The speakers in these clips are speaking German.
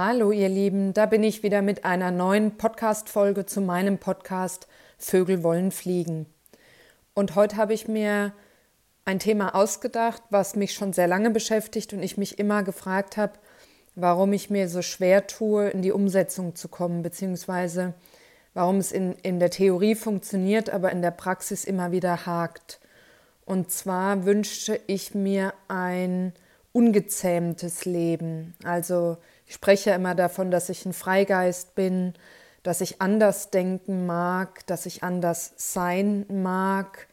Hallo ihr Lieben, da bin ich wieder mit einer neuen Podcast-Folge zu meinem Podcast Vögel wollen fliegen. Und heute habe ich mir ein Thema ausgedacht, was mich schon sehr lange beschäftigt und ich mich immer gefragt habe, warum ich mir so schwer tue, in die Umsetzung zu kommen, beziehungsweise warum es in, in der Theorie funktioniert, aber in der Praxis immer wieder hakt. Und zwar wünsche ich mir ein ungezähmtes Leben. Also ich spreche immer davon, dass ich ein Freigeist bin, dass ich anders denken mag, dass ich anders sein mag.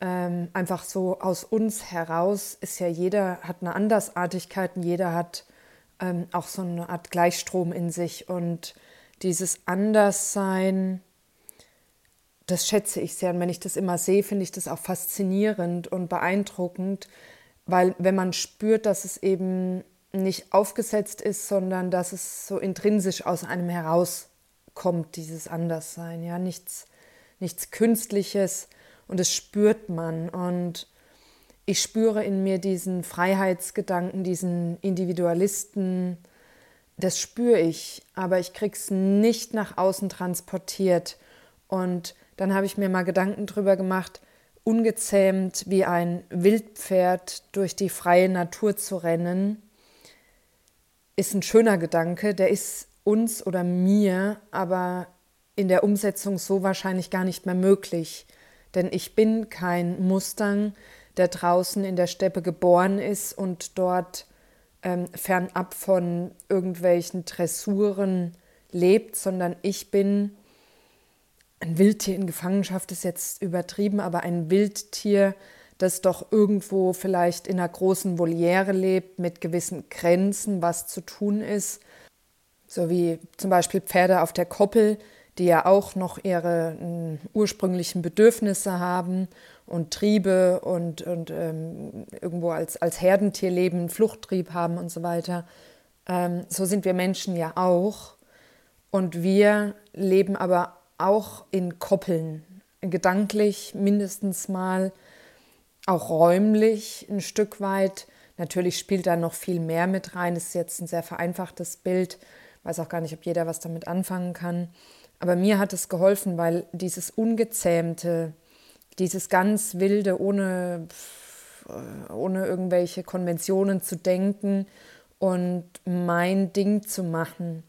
Ähm, einfach so aus uns heraus ist ja jeder hat eine Andersartigkeit und jeder hat ähm, auch so eine Art Gleichstrom in sich. Und dieses Anderssein, das schätze ich sehr. Und wenn ich das immer sehe, finde ich das auch faszinierend und beeindruckend, weil wenn man spürt, dass es eben nicht aufgesetzt ist, sondern dass es so intrinsisch aus einem herauskommt, dieses Anderssein, ja, nichts, nichts Künstliches. Und das spürt man. Und ich spüre in mir diesen Freiheitsgedanken, diesen Individualisten, das spüre ich, aber ich krieg's nicht nach außen transportiert. Und dann habe ich mir mal Gedanken drüber gemacht, ungezähmt wie ein Wildpferd durch die freie Natur zu rennen ist ein schöner Gedanke, der ist uns oder mir aber in der Umsetzung so wahrscheinlich gar nicht mehr möglich. Denn ich bin kein Mustang, der draußen in der Steppe geboren ist und dort ähm, fernab von irgendwelchen Dressuren lebt, sondern ich bin ein Wildtier in Gefangenschaft, ist jetzt übertrieben, aber ein Wildtier, das doch irgendwo vielleicht in einer großen Voliere lebt, mit gewissen Grenzen, was zu tun ist. So wie zum Beispiel Pferde auf der Koppel, die ja auch noch ihre äh, ursprünglichen Bedürfnisse haben und Triebe und, und ähm, irgendwo als, als Herdentier leben, Fluchttrieb haben und so weiter. Ähm, so sind wir Menschen ja auch. Und wir leben aber auch in Koppeln, gedanklich mindestens mal auch räumlich ein Stück weit. Natürlich spielt da noch viel mehr mit rein. Das ist jetzt ein sehr vereinfachtes Bild. Weiß auch gar nicht, ob jeder was damit anfangen kann. Aber mir hat es geholfen, weil dieses Ungezähmte, dieses ganz Wilde, ohne, ohne irgendwelche Konventionen zu denken und mein Ding zu machen,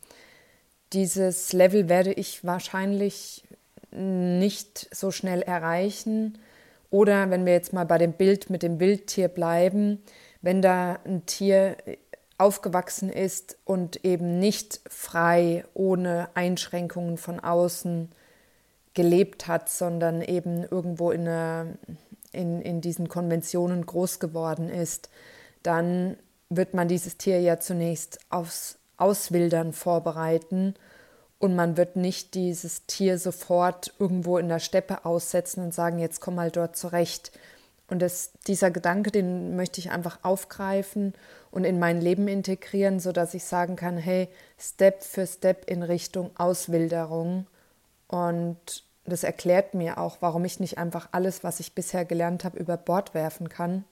dieses Level werde ich wahrscheinlich nicht so schnell erreichen oder wenn wir jetzt mal bei dem Bild mit dem Wildtier bleiben, wenn da ein Tier aufgewachsen ist und eben nicht frei, ohne Einschränkungen von außen gelebt hat, sondern eben irgendwo in, einer, in, in diesen Konventionen groß geworden ist, dann wird man dieses Tier ja zunächst aufs Auswildern vorbereiten und man wird nicht dieses Tier sofort irgendwo in der Steppe aussetzen und sagen, jetzt komm mal dort zurecht. Und das, dieser Gedanke, den möchte ich einfach aufgreifen und in mein Leben integrieren, sodass ich sagen kann, hey, Step für Step in Richtung Auswilderung. Und das erklärt mir auch, warum ich nicht einfach alles, was ich bisher gelernt habe, über Bord werfen kann,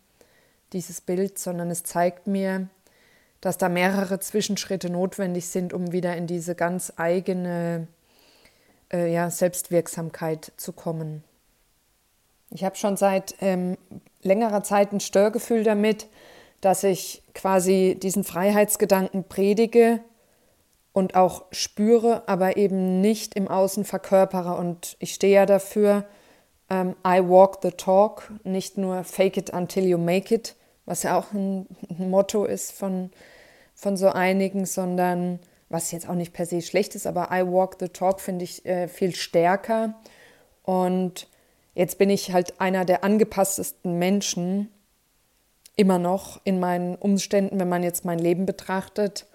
dieses Bild, sondern es zeigt mir, dass da mehrere Zwischenschritte notwendig sind, um wieder in diese ganz eigene äh, ja, Selbstwirksamkeit zu kommen. Ich habe schon seit ähm, längerer Zeit ein Störgefühl damit, dass ich quasi diesen Freiheitsgedanken predige und auch spüre, aber eben nicht im Außen verkörpere. Und ich stehe ja dafür, ähm, I walk the talk, nicht nur fake it until you make it, was ja auch ein, Motto ist von, von so einigen, sondern was jetzt auch nicht per se schlecht ist, aber I walk the talk finde ich äh, viel stärker. Und jetzt bin ich halt einer der angepasstesten Menschen, immer noch in meinen Umständen, wenn man jetzt mein Leben betrachtet.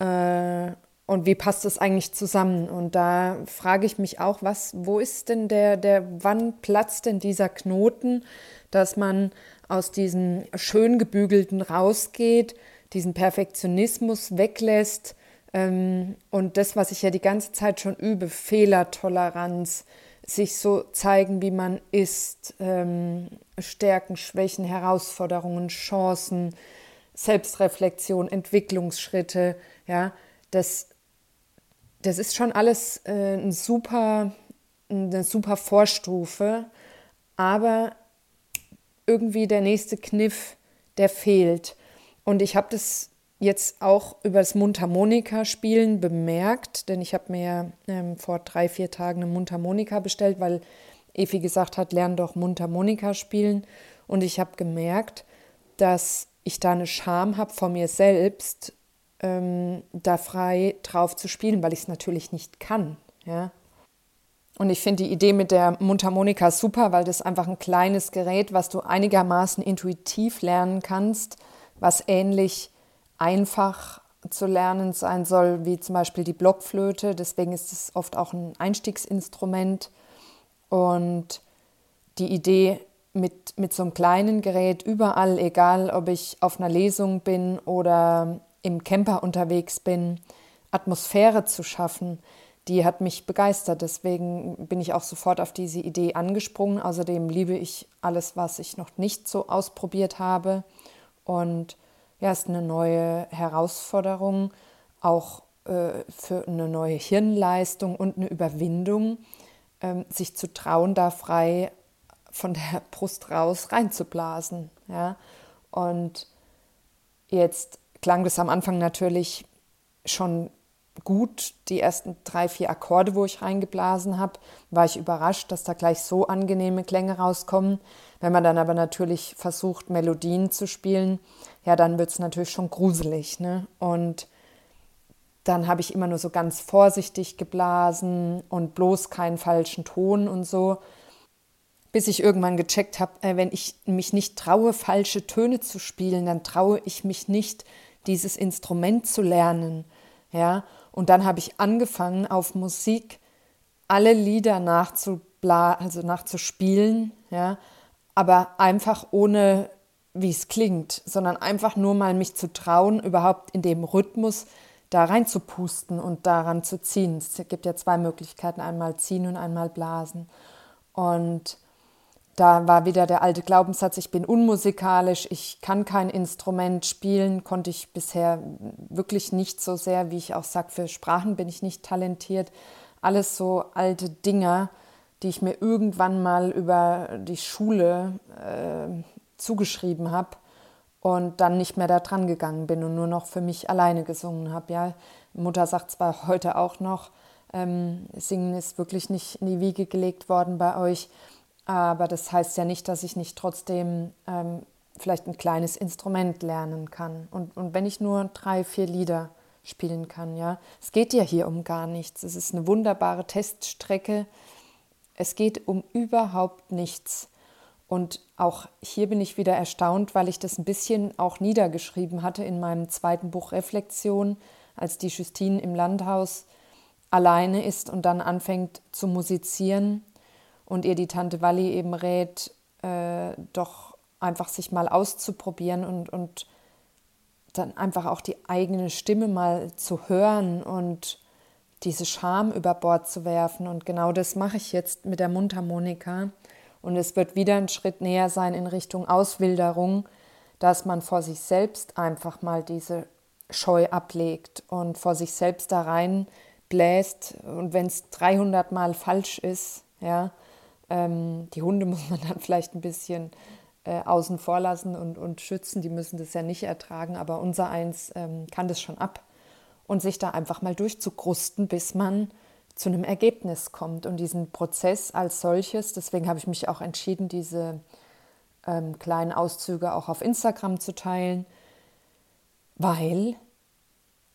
Äh, und wie passt das eigentlich zusammen? Und da frage ich mich auch, was, wo ist denn der, der, wann platzt denn dieser Knoten, dass man aus diesem schön gebügelten rausgeht, diesen Perfektionismus weglässt ähm, und das, was ich ja die ganze Zeit schon übe, Fehlertoleranz, sich so zeigen, wie man ist, ähm, Stärken, Schwächen, Herausforderungen, Chancen, Selbstreflexion, Entwicklungsschritte, ja, das, das ist schon alles äh, ein super, eine super Vorstufe, aber irgendwie der nächste Kniff, der fehlt. Und ich habe das jetzt auch über das Mundharmonika-Spielen bemerkt, denn ich habe mir ähm, vor drei, vier Tagen eine Mundharmonika bestellt, weil Efi gesagt hat, lern doch Mundharmonika spielen. Und ich habe gemerkt, dass ich da eine Scham habe vor mir selbst, ähm, da frei drauf zu spielen, weil ich es natürlich nicht kann. Ja? Und ich finde die Idee mit der Mundharmonika super, weil das einfach ein kleines Gerät, was du einigermaßen intuitiv lernen kannst, was ähnlich einfach zu lernen sein soll, wie zum Beispiel die Blockflöte. Deswegen ist es oft auch ein Einstiegsinstrument. Und die Idee, mit, mit so einem kleinen Gerät überall, egal ob ich auf einer Lesung bin oder im Camper unterwegs bin, Atmosphäre zu schaffen, die hat mich begeistert. Deswegen bin ich auch sofort auf diese Idee angesprungen. Außerdem liebe ich alles, was ich noch nicht so ausprobiert habe. Und ja, ist eine neue Herausforderung, auch äh, für eine neue Hirnleistung und eine Überwindung, äh, sich zu trauen, da frei von der Brust raus reinzublasen. Ja? Und jetzt klang das am Anfang natürlich schon gut. Die ersten drei, vier Akkorde, wo ich reingeblasen habe, war ich überrascht, dass da gleich so angenehme Klänge rauskommen. Wenn man dann aber natürlich versucht, Melodien zu spielen, ja, dann wird es natürlich schon gruselig. Ne? Und dann habe ich immer nur so ganz vorsichtig geblasen und bloß keinen falschen Ton und so. Bis ich irgendwann gecheckt habe, äh, wenn ich mich nicht traue, falsche Töne zu spielen, dann traue ich mich nicht, dieses Instrument zu lernen. Ja, und dann habe ich angefangen, auf Musik alle Lieder also nachzuspielen, ja, aber einfach ohne, wie es klingt, sondern einfach nur mal mich zu trauen, überhaupt in dem Rhythmus da reinzupusten und daran zu ziehen. Es gibt ja zwei Möglichkeiten, einmal ziehen und einmal blasen. Und da war wieder der alte Glaubenssatz, ich bin unmusikalisch, ich kann kein Instrument spielen, konnte ich bisher wirklich nicht so sehr, wie ich auch sage, für Sprachen bin ich nicht talentiert. Alles so alte Dinger, die ich mir irgendwann mal über die Schule äh, zugeschrieben habe und dann nicht mehr da dran gegangen bin und nur noch für mich alleine gesungen habe. Ja, Mutter sagt zwar heute auch noch, ähm, Singen ist wirklich nicht in die Wiege gelegt worden bei euch. Aber das heißt ja nicht, dass ich nicht trotzdem ähm, vielleicht ein kleines Instrument lernen kann. Und, und wenn ich nur drei, vier Lieder spielen kann, ja. Es geht ja hier um gar nichts. Es ist eine wunderbare Teststrecke. Es geht um überhaupt nichts. Und auch hier bin ich wieder erstaunt, weil ich das ein bisschen auch niedergeschrieben hatte in meinem zweiten Buch Reflexion, als die Justine im Landhaus alleine ist und dann anfängt zu musizieren und ihr die Tante Walli eben rät, äh, doch einfach sich mal auszuprobieren und, und dann einfach auch die eigene Stimme mal zu hören und diese Scham über Bord zu werfen. Und genau das mache ich jetzt mit der Mundharmonika. Und es wird wieder ein Schritt näher sein in Richtung Auswilderung, dass man vor sich selbst einfach mal diese Scheu ablegt und vor sich selbst da rein bläst. Und wenn es 300 Mal falsch ist, ja, ähm, die Hunde muss man dann vielleicht ein bisschen äh, außen vor lassen und, und schützen. Die müssen das ja nicht ertragen, aber unser Eins ähm, kann das schon ab. Und sich da einfach mal durchzukrusten, bis man zu einem Ergebnis kommt. Und diesen Prozess als solches, deswegen habe ich mich auch entschieden, diese ähm, kleinen Auszüge auch auf Instagram zu teilen, weil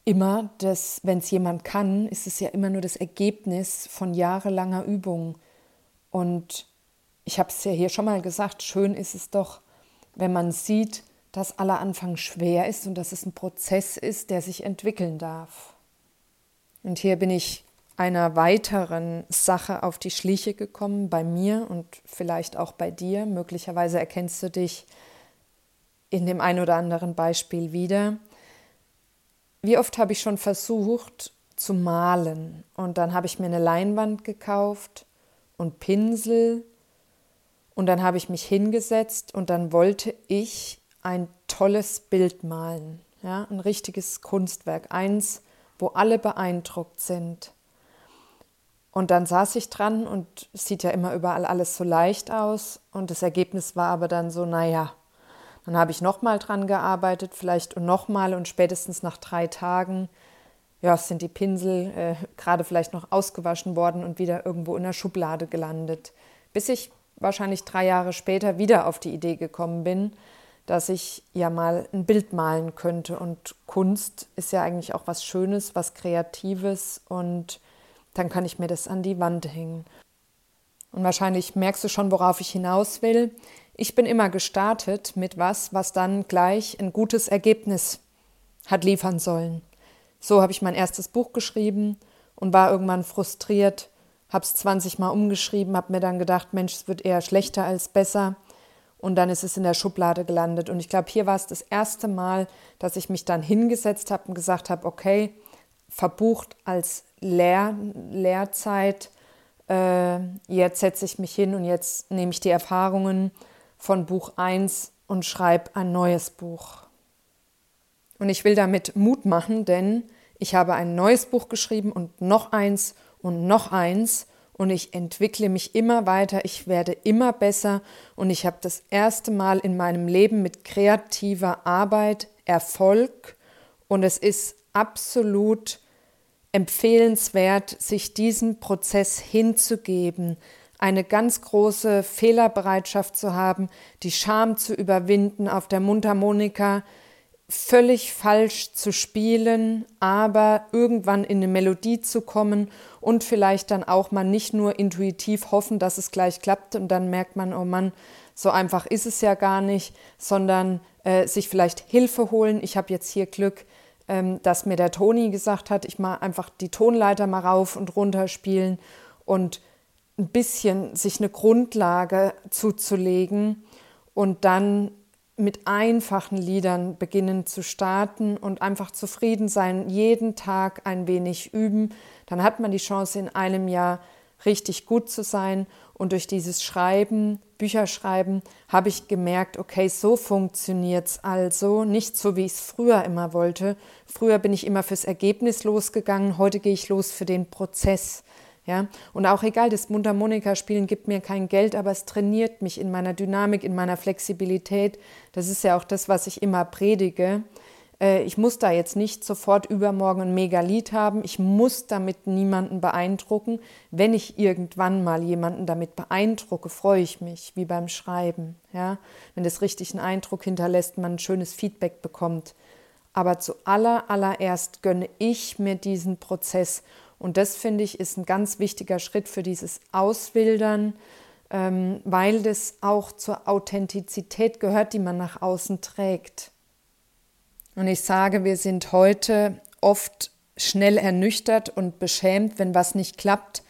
immer das, wenn es jemand kann, ist es ja immer nur das Ergebnis von jahrelanger Übung. Und ich habe es ja hier schon mal gesagt, schön ist es doch, wenn man sieht, dass aller Anfang schwer ist und dass es ein Prozess ist, der sich entwickeln darf. Und hier bin ich einer weiteren Sache auf die Schliche gekommen, bei mir und vielleicht auch bei dir. Möglicherweise erkennst du dich in dem ein oder anderen Beispiel wieder. Wie oft habe ich schon versucht zu malen und dann habe ich mir eine Leinwand gekauft und Pinsel. Und dann habe ich mich hingesetzt und dann wollte ich ein tolles Bild malen. Ja, ein richtiges Kunstwerk. Eins, wo alle beeindruckt sind. Und dann saß ich dran und es sieht ja immer überall alles so leicht aus. Und das Ergebnis war aber dann so, naja, dann habe ich nochmal dran gearbeitet, vielleicht und nochmal und spätestens nach drei Tagen, ja, sind die Pinsel äh, gerade vielleicht noch ausgewaschen worden und wieder irgendwo in der Schublade gelandet. Bis ich wahrscheinlich drei Jahre später wieder auf die Idee gekommen bin, dass ich ja mal ein Bild malen könnte. Und Kunst ist ja eigentlich auch was Schönes, was Kreatives und dann kann ich mir das an die Wand hängen. Und wahrscheinlich merkst du schon, worauf ich hinaus will. Ich bin immer gestartet mit was, was dann gleich ein gutes Ergebnis hat liefern sollen. So habe ich mein erstes Buch geschrieben und war irgendwann frustriert, habe es 20 Mal umgeschrieben, habe mir dann gedacht, Mensch, es wird eher schlechter als besser. Und dann ist es in der Schublade gelandet. Und ich glaube, hier war es das erste Mal, dass ich mich dann hingesetzt habe und gesagt habe, okay, verbucht als Lehr Lehrzeit. Äh, jetzt setze ich mich hin und jetzt nehme ich die Erfahrungen von Buch 1 und schreibe ein neues Buch. Und ich will damit Mut machen, denn ich habe ein neues Buch geschrieben und noch eins und noch eins. Und ich entwickle mich immer weiter, ich werde immer besser. Und ich habe das erste Mal in meinem Leben mit kreativer Arbeit Erfolg. Und es ist absolut empfehlenswert, sich diesem Prozess hinzugeben, eine ganz große Fehlerbereitschaft zu haben, die Scham zu überwinden, auf der Mundharmonika völlig falsch zu spielen, aber irgendwann in eine Melodie zu kommen und vielleicht dann auch mal nicht nur intuitiv hoffen, dass es gleich klappt und dann merkt man, oh Mann, so einfach ist es ja gar nicht, sondern äh, sich vielleicht Hilfe holen. Ich habe jetzt hier Glück, ähm, dass mir der Toni gesagt hat, ich mal einfach die Tonleiter mal rauf und runter spielen und ein bisschen sich eine Grundlage zuzulegen und dann mit einfachen Liedern beginnen zu starten und einfach zufrieden sein, jeden Tag ein wenig üben, dann hat man die Chance in einem Jahr richtig gut zu sein und durch dieses Schreiben, Bücherschreiben, habe ich gemerkt, okay, so funktioniert es also, nicht so, wie ich es früher immer wollte. Früher bin ich immer fürs Ergebnis losgegangen, heute gehe ich los für den Prozess. Ja, und auch egal, das Mundharmonika-Spielen gibt mir kein Geld, aber es trainiert mich in meiner Dynamik, in meiner Flexibilität. Das ist ja auch das, was ich immer predige. Äh, ich muss da jetzt nicht sofort übermorgen ein Megalied haben. Ich muss damit niemanden beeindrucken. Wenn ich irgendwann mal jemanden damit beeindrucke, freue ich mich, wie beim Schreiben. Ja? Wenn das richtig einen Eindruck hinterlässt, man ein schönes Feedback bekommt. Aber zuallererst gönne ich mir diesen Prozess. Und das finde ich ist ein ganz wichtiger Schritt für dieses Auswildern, ähm, weil das auch zur Authentizität gehört, die man nach außen trägt. Und ich sage, wir sind heute oft schnell ernüchtert und beschämt, wenn was nicht klappt,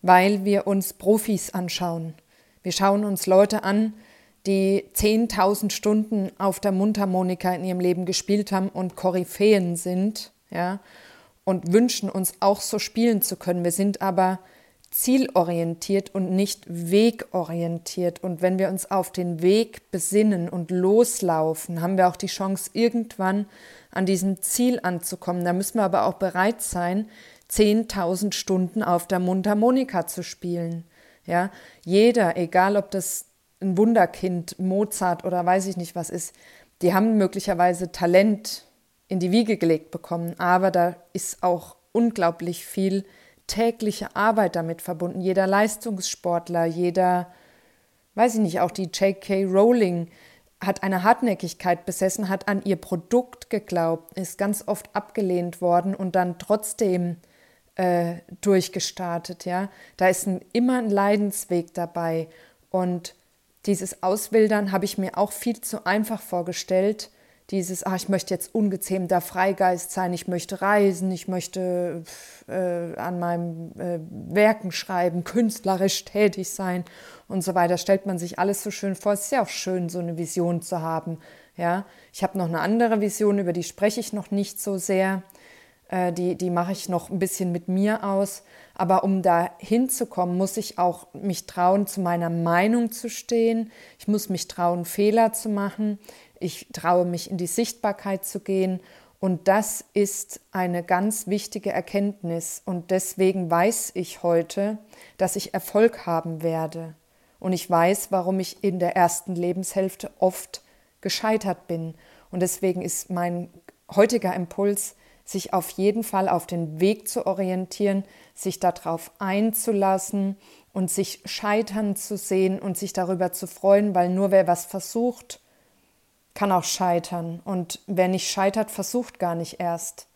weil wir uns Profis anschauen. Wir schauen uns Leute an, die 10.000 Stunden auf der Mundharmonika in ihrem Leben gespielt haben und Koryphäen sind, ja, und wünschen uns auch so spielen zu können. Wir sind aber zielorientiert und nicht wegorientiert. Und wenn wir uns auf den Weg besinnen und loslaufen, haben wir auch die Chance, irgendwann an diesem Ziel anzukommen. Da müssen wir aber auch bereit sein, 10.000 Stunden auf der Mundharmonika zu spielen. Ja, jeder, egal ob das ein Wunderkind, Mozart oder weiß ich nicht was ist, die haben möglicherweise Talent in die Wiege gelegt bekommen, aber da ist auch unglaublich viel tägliche Arbeit damit verbunden. Jeder Leistungssportler, jeder, weiß ich nicht, auch die J.K. Rowling hat eine Hartnäckigkeit besessen, hat an ihr Produkt geglaubt, ist ganz oft abgelehnt worden und dann trotzdem äh, durchgestartet. Ja, da ist ein, immer ein Leidensweg dabei und dieses Auswildern habe ich mir auch viel zu einfach vorgestellt dieses, ach, ich möchte jetzt ungezähmter Freigeist sein, ich möchte reisen, ich möchte äh, an meinem äh, Werken schreiben, künstlerisch tätig sein und so weiter, stellt man sich alles so schön vor. Es ist ja auch schön, so eine Vision zu haben. Ja, ich habe noch eine andere Vision, über die spreche ich noch nicht so sehr. Äh, die, die mache ich noch ein bisschen mit mir aus. Aber um da hinzukommen, muss ich auch mich trauen, zu meiner Meinung zu stehen. Ich muss mich trauen, Fehler zu machen. Ich traue mich in die Sichtbarkeit zu gehen Und das ist eine ganz wichtige Erkenntnis. Und deswegen weiß ich heute, dass ich Erfolg haben werde. Und ich weiß, warum ich in der ersten Lebenshälfte oft gescheitert bin. Und deswegen ist mein heutiger Impuls, sich auf jeden Fall auf den Weg zu orientieren, sich darauf einzulassen und sich scheitern zu sehen und sich darüber zu freuen, weil nur wer was versucht, kann auch scheitern. Und wer nicht scheitert, versucht gar nicht erst.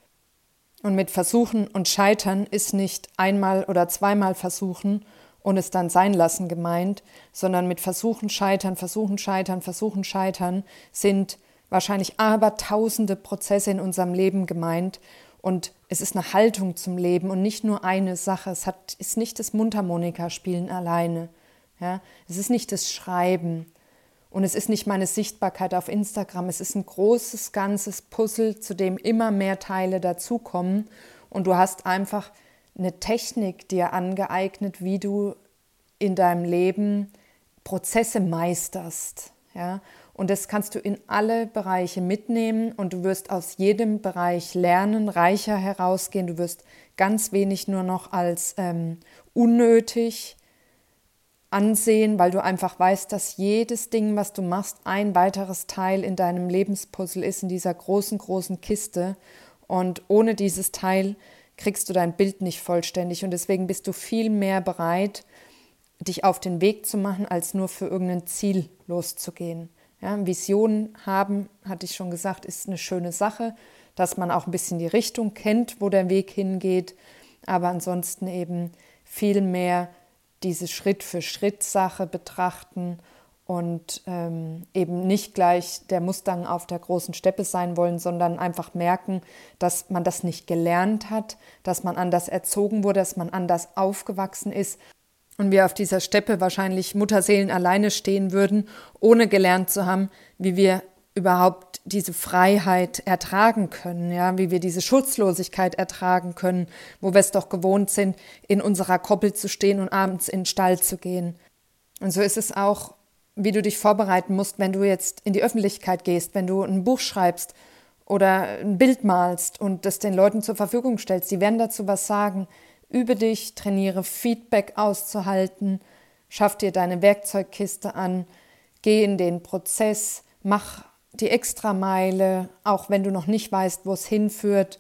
Und mit Versuchen und Scheitern ist nicht einmal oder zweimal versuchen und es dann sein lassen gemeint, sondern mit Versuchen, Scheitern, Versuchen, Scheitern, Versuchen, Scheitern sind wahrscheinlich abertausende Prozesse in unserem Leben gemeint. Und es ist eine Haltung zum Leben und nicht nur eine Sache. Es hat, ist nicht das Mundharmonika-Spielen alleine. Ja? Es ist nicht das Schreiben. Und es ist nicht meine Sichtbarkeit auf Instagram, es ist ein großes, ganzes Puzzle, zu dem immer mehr Teile dazukommen. Und du hast einfach eine Technik dir angeeignet, wie du in deinem Leben Prozesse meisterst. Ja? Und das kannst du in alle Bereiche mitnehmen und du wirst aus jedem Bereich lernen, reicher herausgehen. Du wirst ganz wenig nur noch als ähm, unnötig ansehen, weil du einfach weißt, dass jedes Ding, was du machst, ein weiteres Teil in deinem Lebenspuzzle ist, in dieser großen, großen Kiste. Und ohne dieses Teil kriegst du dein Bild nicht vollständig. Und deswegen bist du viel mehr bereit, dich auf den Weg zu machen, als nur für irgendein Ziel loszugehen. Ja, Visionen haben, hatte ich schon gesagt, ist eine schöne Sache, dass man auch ein bisschen die Richtung kennt, wo der Weg hingeht, aber ansonsten eben viel mehr diese Schritt-für-Schritt-Sache betrachten und ähm, eben nicht gleich der Mustang auf der großen Steppe sein wollen, sondern einfach merken, dass man das nicht gelernt hat, dass man anders erzogen wurde, dass man anders aufgewachsen ist und wir auf dieser Steppe wahrscheinlich Mutterseelen alleine stehen würden, ohne gelernt zu haben, wie wir überhaupt diese Freiheit ertragen können, ja, wie wir diese Schutzlosigkeit ertragen können, wo wir es doch gewohnt sind, in unserer Koppel zu stehen und abends in den Stall zu gehen. Und so ist es auch, wie du dich vorbereiten musst, wenn du jetzt in die Öffentlichkeit gehst, wenn du ein Buch schreibst oder ein Bild malst und das den Leuten zur Verfügung stellst. Sie werden dazu was sagen. Übe dich, trainiere Feedback auszuhalten, schaff dir deine Werkzeugkiste an, geh in den Prozess, mach die Extrameile, auch wenn du noch nicht weißt, wo es hinführt.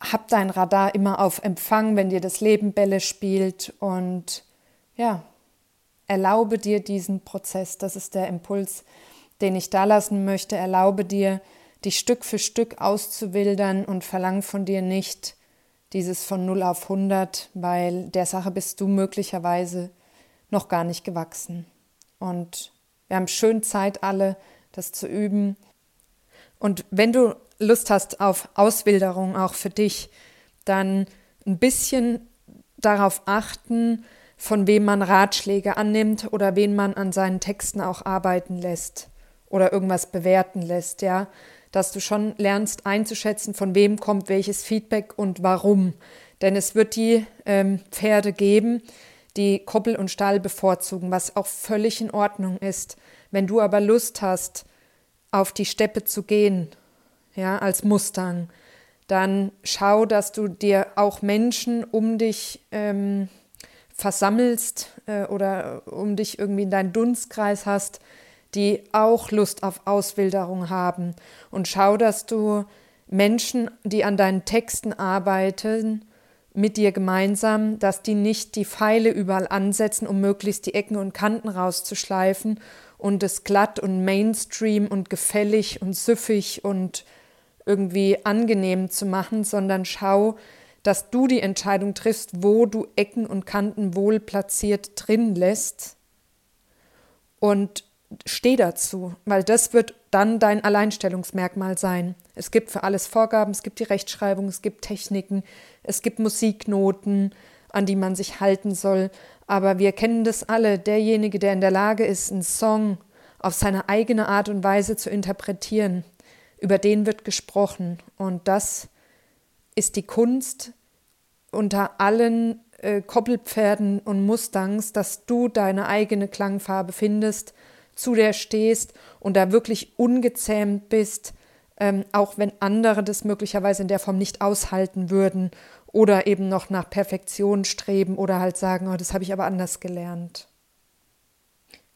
Hab dein Radar immer auf Empfang, wenn dir das Leben Bälle spielt und ja, erlaube dir diesen Prozess. Das ist der Impuls, den ich da lassen möchte. Erlaube dir, dich Stück für Stück auszuwildern und verlang von dir nicht dieses von 0 auf 100, weil der Sache bist du möglicherweise noch gar nicht gewachsen. Und wir haben schön Zeit alle, das zu üben. Und wenn du Lust hast auf Auswilderung auch für dich, dann ein bisschen darauf achten, von wem man Ratschläge annimmt oder wen man an seinen Texten auch arbeiten lässt oder irgendwas bewerten lässt, ja, dass du schon lernst einzuschätzen, von wem kommt welches Feedback und warum. Denn es wird die ähm, Pferde geben, die Koppel und Stall bevorzugen, was auch völlig in Ordnung ist. Wenn du aber Lust hast, auf die Steppe zu gehen, ja, als Mustang, dann schau, dass du dir auch Menschen um dich ähm, versammelst äh, oder um dich irgendwie in deinen Dunstkreis hast, die auch Lust auf Auswilderung haben. Und schau, dass du Menschen, die an deinen Texten arbeiten, mit dir gemeinsam, dass die nicht die Pfeile überall ansetzen, um möglichst die Ecken und Kanten rauszuschleifen und es glatt und Mainstream und gefällig und süffig und irgendwie angenehm zu machen, sondern schau, dass du die Entscheidung triffst, wo du Ecken und Kanten wohl platziert drin lässt. Und steh dazu, weil das wird dann dein Alleinstellungsmerkmal sein. Es gibt für alles Vorgaben, es gibt die Rechtschreibung, es gibt Techniken, es gibt Musiknoten, an die man sich halten soll. Aber wir kennen das alle. Derjenige, der in der Lage ist, einen Song auf seine eigene Art und Weise zu interpretieren, über den wird gesprochen. Und das ist die Kunst unter allen äh, Koppelpferden und Mustangs, dass du deine eigene Klangfarbe findest zu der stehst und da wirklich ungezähmt bist, ähm, auch wenn andere das möglicherweise in der Form nicht aushalten würden oder eben noch nach Perfektion streben oder halt sagen, oh, das habe ich aber anders gelernt.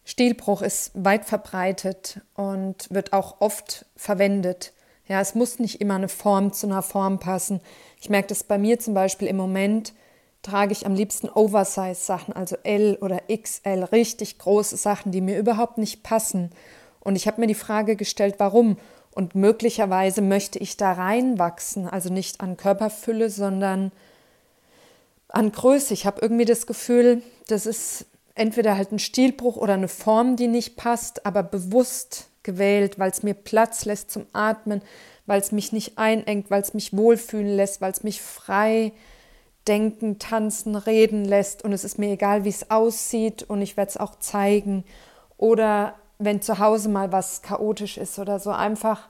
Stilbruch ist weit verbreitet und wird auch oft verwendet. Ja, es muss nicht immer eine Form zu einer Form passen. Ich merke das bei mir zum Beispiel im Moment, trage ich am liebsten Oversize-Sachen, also L oder XL, richtig große Sachen, die mir überhaupt nicht passen. Und ich habe mir die Frage gestellt, warum? Und möglicherweise möchte ich da reinwachsen, also nicht an Körperfülle, sondern an Größe. Ich habe irgendwie das Gefühl, das ist entweder halt ein Stilbruch oder eine Form, die nicht passt, aber bewusst gewählt, weil es mir Platz lässt zum Atmen, weil es mich nicht einengt, weil es mich wohlfühlen lässt, weil es mich frei denken, tanzen, reden lässt und es ist mir egal, wie es aussieht und ich werde es auch zeigen. Oder wenn zu Hause mal was chaotisch ist oder so, einfach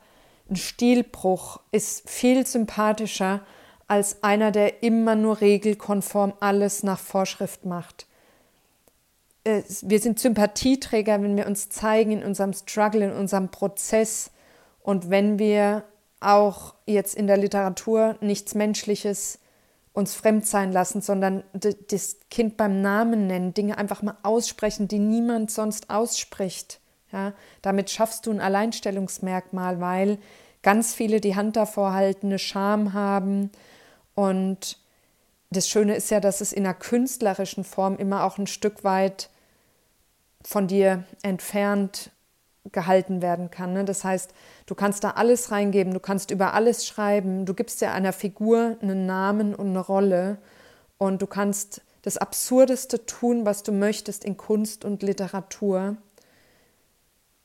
ein Stilbruch ist viel sympathischer als einer, der immer nur regelkonform alles nach Vorschrift macht. Wir sind Sympathieträger, wenn wir uns zeigen in unserem Struggle, in unserem Prozess und wenn wir auch jetzt in der Literatur nichts Menschliches uns fremd sein lassen, sondern das Kind beim Namen nennen, Dinge einfach mal aussprechen, die niemand sonst ausspricht. Ja, damit schaffst du ein Alleinstellungsmerkmal, weil ganz viele die Hand davor halten, eine Scham haben. Und das Schöne ist ja, dass es in einer künstlerischen Form immer auch ein Stück weit von dir entfernt gehalten werden kann. Ne? Das heißt, du kannst da alles reingeben, du kannst über alles schreiben, du gibst ja einer Figur einen Namen und eine Rolle und du kannst das Absurdeste tun, was du möchtest in Kunst und Literatur.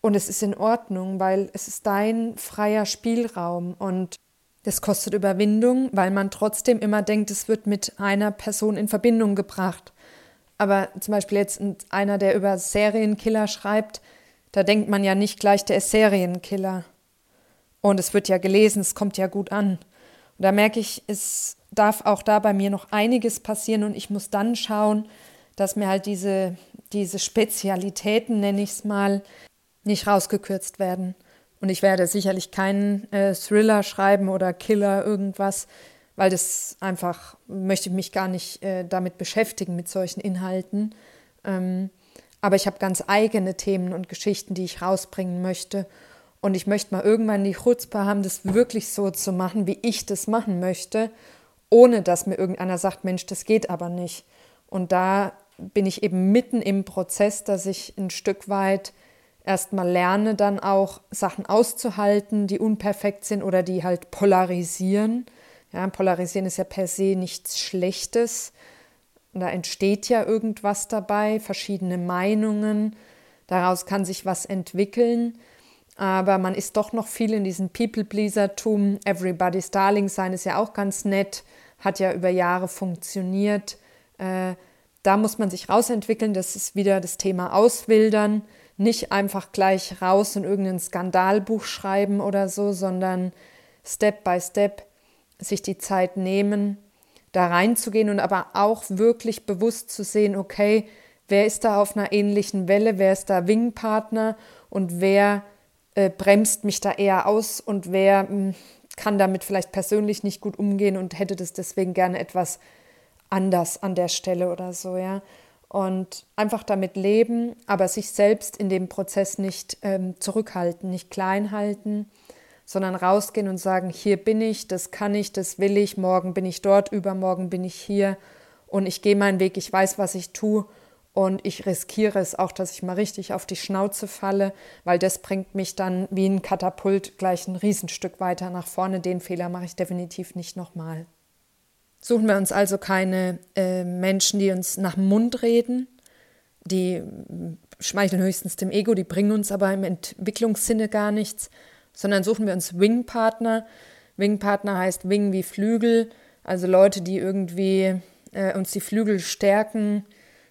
Und es ist in Ordnung, weil es ist dein freier Spielraum und das kostet Überwindung, weil man trotzdem immer denkt, es wird mit einer Person in Verbindung gebracht. Aber zum Beispiel jetzt einer, der über Serienkiller schreibt, da denkt man ja nicht gleich, der ist Serienkiller. Und es wird ja gelesen, es kommt ja gut an. Und da merke ich, es darf auch da bei mir noch einiges passieren und ich muss dann schauen, dass mir halt diese, diese Spezialitäten, nenne ich es mal, nicht rausgekürzt werden. Und ich werde sicherlich keinen äh, Thriller schreiben oder Killer irgendwas, weil das einfach möchte ich mich gar nicht äh, damit beschäftigen mit solchen Inhalten. Ähm, aber ich habe ganz eigene Themen und Geschichten, die ich rausbringen möchte. Und ich möchte mal irgendwann die Chutzpe haben, das wirklich so zu machen, wie ich das machen möchte, ohne dass mir irgendeiner sagt, Mensch, das geht aber nicht. Und da bin ich eben mitten im Prozess, dass ich ein Stück weit erstmal lerne, dann auch Sachen auszuhalten, die unperfekt sind oder die halt polarisieren. Ja, polarisieren ist ja per se nichts Schlechtes, da entsteht ja irgendwas dabei, verschiedene Meinungen, daraus kann sich was entwickeln, aber man ist doch noch viel in diesem People-Pleaser-Tum. Everybody's Darling sein ist ja auch ganz nett, hat ja über Jahre funktioniert. Äh, da muss man sich rausentwickeln, das ist wieder das Thema Auswildern. Nicht einfach gleich raus und irgendein Skandalbuch schreiben oder so, sondern Step by Step sich die Zeit nehmen, da reinzugehen und aber auch wirklich bewusst zu sehen, okay, wer ist da auf einer ähnlichen Welle, wer ist da Wingpartner und wer äh, bremst mich da eher aus und wer mh, hm, kann damit vielleicht persönlich nicht gut umgehen und hätte das deswegen gerne etwas anders an der Stelle oder so, ja. Und einfach damit leben, aber sich selbst in dem Prozess nicht ähm, zurückhalten, nicht klein halten sondern rausgehen und sagen, hier bin ich, das kann ich, das will ich, morgen bin ich dort, übermorgen bin ich hier und ich gehe meinen Weg, ich weiß, was ich tue und ich riskiere es auch, dass ich mal richtig auf die Schnauze falle, weil das bringt mich dann wie ein Katapult gleich ein Riesenstück weiter nach vorne. Den Fehler mache ich definitiv nicht nochmal. Suchen wir uns also keine äh, Menschen, die uns nach dem Mund reden, die schmeicheln höchstens dem Ego, die bringen uns aber im Entwicklungssinne gar nichts, sondern suchen wir uns Wing-Partner. Wing-Partner heißt Wing wie Flügel, also Leute, die irgendwie äh, uns die Flügel stärken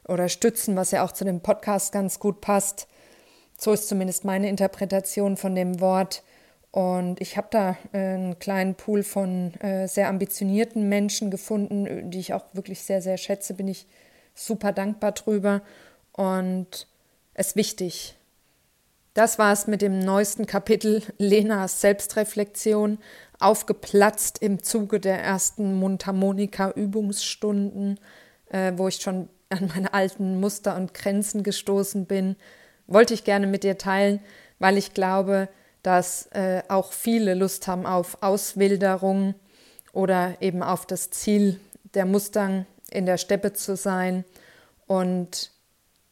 oder stützen, was ja auch zu dem Podcast ganz gut passt. So ist zumindest meine Interpretation von dem Wort. Und ich habe da äh, einen kleinen Pool von äh, sehr ambitionierten Menschen gefunden, die ich auch wirklich sehr, sehr schätze, bin ich super dankbar drüber. Und es ist wichtig, Das war es mit dem neuesten Kapitel Lenas Selbstreflexion, aufgeplatzt im Zuge der ersten Mundharmonika-Übungsstunden, äh, wo ich schon an meine alten Muster und Grenzen gestoßen bin. Wollte ich gerne mit dir teilen, weil ich glaube, dass äh, auch viele Lust haben auf Auswilderung oder eben auf das Ziel der Mustang in der Steppe zu sein und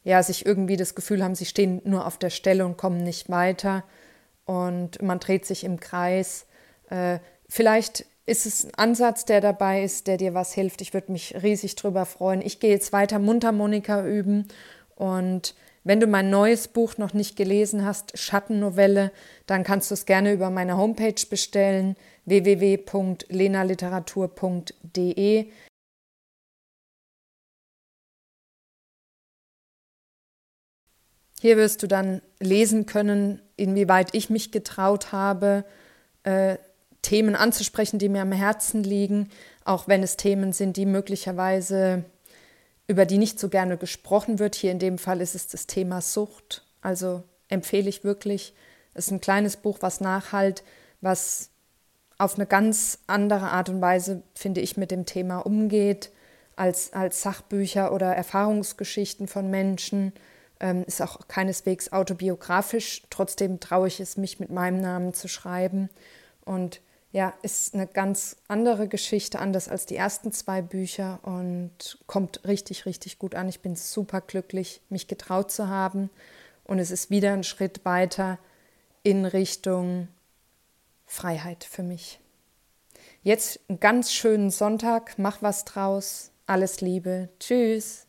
ja, sich irgendwie das Gefühl haben, sie stehen nur auf der Stelle und kommen nicht weiter und man dreht sich im Kreis. Äh, vielleicht ist es ein Ansatz, der dabei ist, der dir was hilft. Ich würde mich riesig drüber freuen. Ich gehe jetzt weiter Mundharmonika üben und wenn du mein neues Buch noch nicht gelesen hast, Schattennovelle, dann kannst du es gerne über meine Homepage bestellen, www.lenaliteratur.de. Hier wirst du dann lesen können, inwieweit ich mich getraut habe, äh, Themen anzusprechen, die mir am Herzen liegen, auch wenn es Themen sind, die möglicherweise über die nicht so gerne gesprochen wird. Hier in dem Fall ist es das Thema Sucht. Also empfehle ich wirklich. Es ist ein kleines Buch, was nachhalt, was auf eine ganz andere Art und Weise, finde ich, mit dem Thema umgeht, als, als Sachbücher oder Erfahrungsgeschichten von Menschen. Ähm, ist auch keineswegs autobiografisch. Trotzdem traue ich es, mich mit meinem Namen zu schreiben. Und ja, ist eine ganz andere Geschichte, anders als die ersten zwei Bücher und kommt richtig, richtig gut an. Ich bin super glücklich, mich getraut zu haben. Und es ist wieder ein Schritt weiter in Richtung Freiheit für mich. Jetzt einen ganz schönen Sonntag, mach was draus. Alles Liebe. Tschüss.